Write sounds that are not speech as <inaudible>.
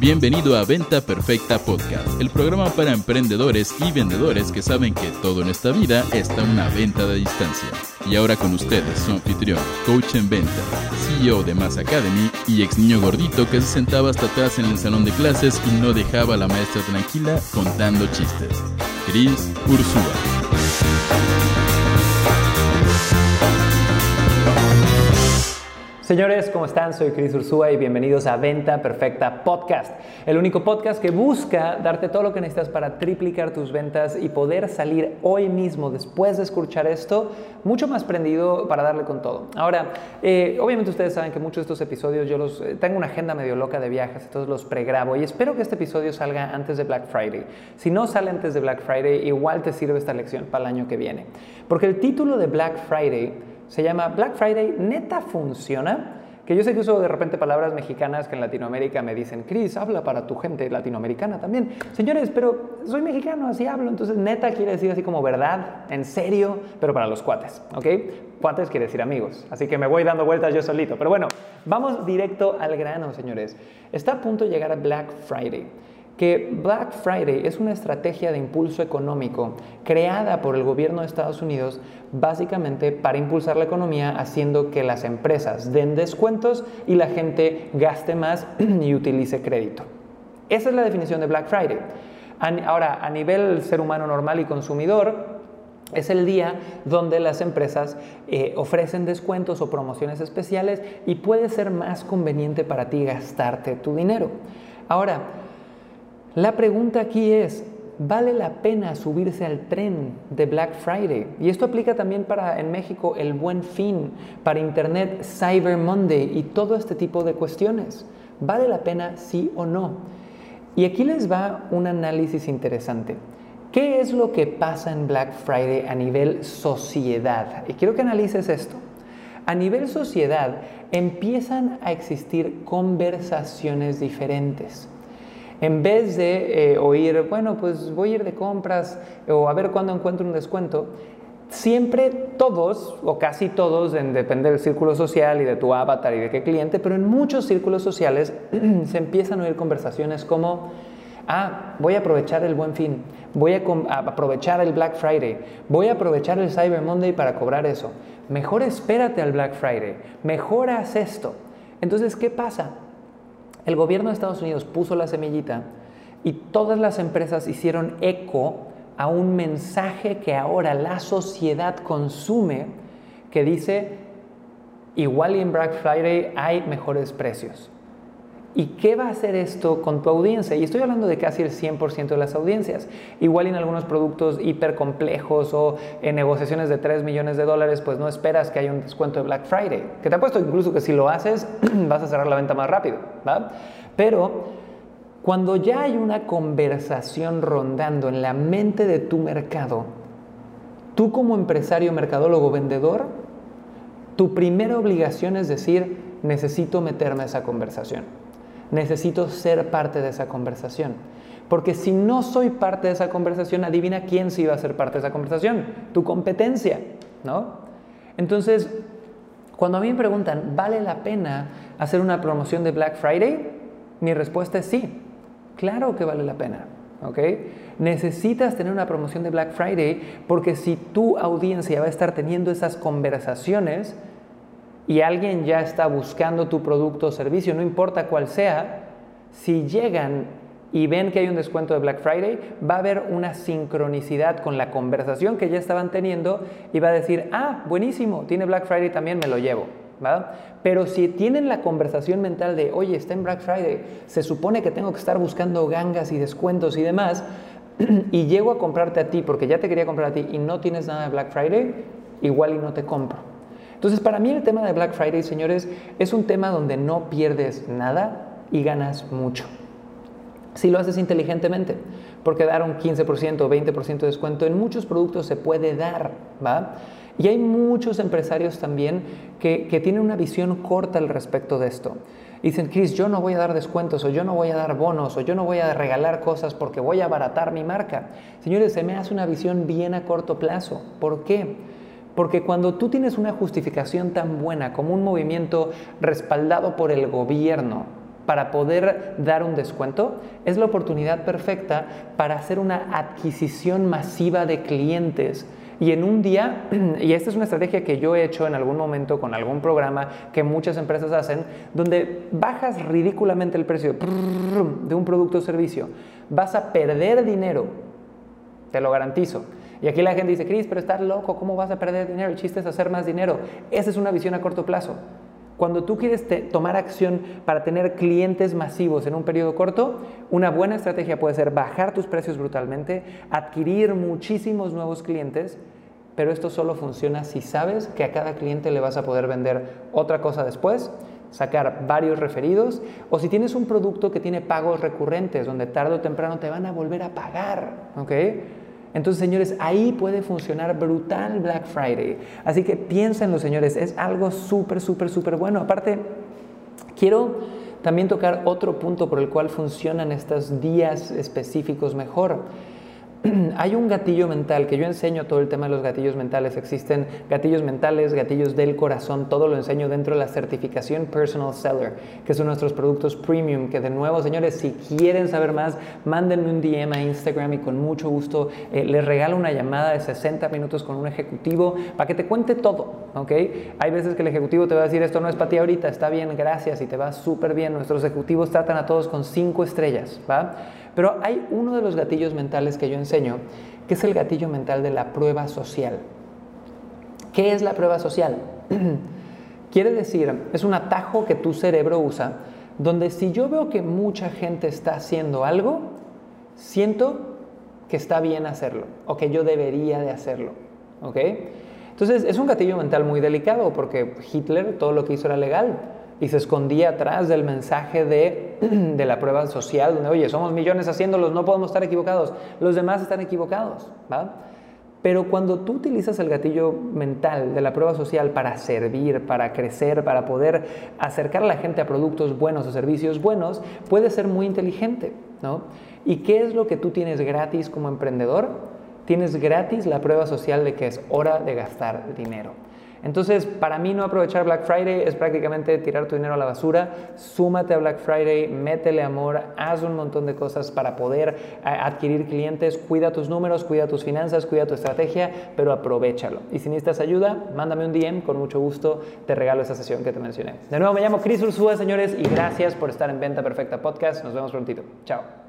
Bienvenido a Venta Perfecta Podcast, el programa para emprendedores y vendedores que saben que todo en esta vida está una venta de distancia. Y ahora con ustedes, su anfitrión, coach en venta, CEO de Mass Academy y ex niño gordito que se sentaba hasta atrás en el salón de clases y no dejaba a la maestra tranquila contando chistes. Chris Ursúa. Señores, ¿cómo están? Soy Cris Ursúa y bienvenidos a Venta Perfecta Podcast, el único podcast que busca darte todo lo que necesitas para triplicar tus ventas y poder salir hoy mismo, después de escuchar esto, mucho más prendido para darle con todo. Ahora, eh, obviamente ustedes saben que muchos de estos episodios yo los eh, tengo una agenda medio loca de viajes, entonces los pregrabo y espero que este episodio salga antes de Black Friday. Si no sale antes de Black Friday, igual te sirve esta lección para el año que viene. Porque el título de Black Friday se llama Black Friday, neta funciona. Que yo sé que uso de repente palabras mexicanas que en Latinoamérica me dicen, Chris, habla para tu gente latinoamericana también. Señores, pero soy mexicano, así hablo. Entonces, neta quiere decir así como verdad, en serio, pero para los cuates, ¿ok? Cuates quiere decir amigos. Así que me voy dando vueltas yo solito. Pero bueno, vamos directo al grano, señores. Está a punto de llegar a Black Friday que Black Friday es una estrategia de impulso económico creada por el gobierno de Estados Unidos básicamente para impulsar la economía haciendo que las empresas den descuentos y la gente gaste más <clears throat> y utilice crédito. Esa es la definición de Black Friday. Ahora, a nivel ser humano normal y consumidor, es el día donde las empresas eh, ofrecen descuentos o promociones especiales y puede ser más conveniente para ti gastarte tu dinero. Ahora, la pregunta aquí es, ¿vale la pena subirse al tren de Black Friday? Y esto aplica también para en México el buen fin, para Internet Cyber Monday y todo este tipo de cuestiones. ¿Vale la pena sí o no? Y aquí les va un análisis interesante. ¿Qué es lo que pasa en Black Friday a nivel sociedad? Y quiero que analices esto. A nivel sociedad empiezan a existir conversaciones diferentes. En vez de eh, oír, bueno, pues voy a ir de compras o a ver cuándo encuentro un descuento, siempre todos, o casi todos, en, depende del círculo social y de tu avatar y de qué cliente, pero en muchos círculos sociales <clears throat> se empiezan a oír conversaciones como, ah, voy a aprovechar el buen fin, voy a, a aprovechar el Black Friday, voy a aprovechar el Cyber Monday para cobrar eso. Mejor espérate al Black Friday, mejor haz esto. Entonces, ¿qué pasa? El gobierno de Estados Unidos puso la semillita y todas las empresas hicieron eco a un mensaje que ahora la sociedad consume que dice, igual en Black Friday hay mejores precios. ¿Y qué va a hacer esto con tu audiencia? Y estoy hablando de casi el 100% de las audiencias. Igual en algunos productos hiper complejos o en negociaciones de 3 millones de dólares, pues no esperas que haya un descuento de Black Friday. Que te apuesto incluso que si lo haces, <clears throat> vas a cerrar la venta más rápido. Pero cuando ya hay una conversación rondando en la mente de tu mercado, tú como empresario, mercadólogo, vendedor, tu primera obligación es decir, necesito meterme a esa conversación necesito ser parte de esa conversación. Porque si no soy parte de esa conversación, adivina quién sí va a ser parte de esa conversación, tu competencia, ¿no? Entonces, cuando a mí me preguntan, ¿vale la pena hacer una promoción de Black Friday? Mi respuesta es sí, claro que vale la pena. ¿ok? Necesitas tener una promoción de Black Friday porque si tu audiencia va a estar teniendo esas conversaciones, y alguien ya está buscando tu producto o servicio, no importa cuál sea, si llegan y ven que hay un descuento de Black Friday, va a haber una sincronicidad con la conversación que ya estaban teniendo y va a decir, ah, buenísimo, tiene Black Friday también, me lo llevo. Pero si tienen la conversación mental de, oye, está en Black Friday, se supone que tengo que estar buscando gangas y descuentos y demás, <clears throat> y llego a comprarte a ti porque ya te quería comprar a ti y no tienes nada de Black Friday, igual y no te compro. Entonces, para mí el tema de Black Friday, señores, es un tema donde no pierdes nada y ganas mucho. Si lo haces inteligentemente, porque dar un 15% o 20% de descuento en muchos productos se puede dar, ¿va? Y hay muchos empresarios también que, que tienen una visión corta al respecto de esto. Dicen, Chris, yo no voy a dar descuentos, o yo no voy a dar bonos, o yo no voy a regalar cosas porque voy a abaratar mi marca. Señores, se me hace una visión bien a corto plazo. ¿Por qué? Porque cuando tú tienes una justificación tan buena como un movimiento respaldado por el gobierno para poder dar un descuento, es la oportunidad perfecta para hacer una adquisición masiva de clientes. Y en un día, <clears throat> y esta es una estrategia que yo he hecho en algún momento con algún programa que muchas empresas hacen, donde bajas ridículamente el precio de un producto o servicio, vas a perder dinero, te lo garantizo. Y aquí la gente dice, Cris, pero estás loco, ¿cómo vas a perder dinero? El chiste es hacer más dinero. Esa es una visión a corto plazo. Cuando tú quieres tomar acción para tener clientes masivos en un periodo corto, una buena estrategia puede ser bajar tus precios brutalmente, adquirir muchísimos nuevos clientes, pero esto solo funciona si sabes que a cada cliente le vas a poder vender otra cosa después, sacar varios referidos, o si tienes un producto que tiene pagos recurrentes, donde tarde o temprano te van a volver a pagar, ¿ok? Entonces, señores, ahí puede funcionar brutal Black Friday. Así que piénsenlo, señores, es algo súper, súper, súper bueno. Aparte, quiero también tocar otro punto por el cual funcionan estos días específicos mejor. <clears throat> hay un gatillo mental que yo enseño todo el tema de los gatillos mentales. Existen gatillos mentales, gatillos del corazón, todo lo enseño dentro de la certificación Personal Seller, que son nuestros productos premium. Que de nuevo, señores, si quieren saber más, mándenme un DM a Instagram y con mucho gusto eh, les regalo una llamada de 60 minutos con un ejecutivo para que te cuente todo. ¿ok? Hay veces que el ejecutivo te va a decir esto no es para ti ahorita, está bien, gracias y te va súper bien. Nuestros ejecutivos tratan a todos con cinco estrellas, ¿va? Pero hay uno de los gatillos mentales que yo enseño, que es el gatillo mental de la prueba social. ¿Qué es la prueba social? <clears throat> Quiere decir, es un atajo que tu cerebro usa, donde si yo veo que mucha gente está haciendo algo, siento que está bien hacerlo o que yo debería de hacerlo. ¿Ok? Entonces es un gatillo mental muy delicado porque Hitler todo lo que hizo era legal y se escondía atrás del mensaje de, <clears throat> de, la prueba social, donde, oye, somos millones haciéndolos, no podemos estar equivocados, los demás están equivocados, ¿va? Pero cuando tú utilizas el gatillo mental de la prueba social para servir, para crecer, para poder acercar a la gente a productos buenos o servicios buenos, puede ser muy inteligente, ¿no? ¿Y qué es lo que tú tienes gratis como emprendedor? Tienes gratis la prueba social de que es hora de gastar dinero. Entonces, para mí no aprovechar Black Friday es prácticamente tirar tu dinero a la basura. Súmate a Black Friday, métele amor, haz un montón de cosas para poder eh, adquirir clientes. Cuida tus números, cuida tus finanzas, cuida tu estrategia, pero aprovechalo. Y si necesitas ayuda, mándame un DM, con mucho gusto te regalo esa sesión que te mencioné. De nuevo, me llamo Chris Ursúa, señores, y gracias por estar en Venta Perfecta Podcast. Nos vemos prontito. Chao.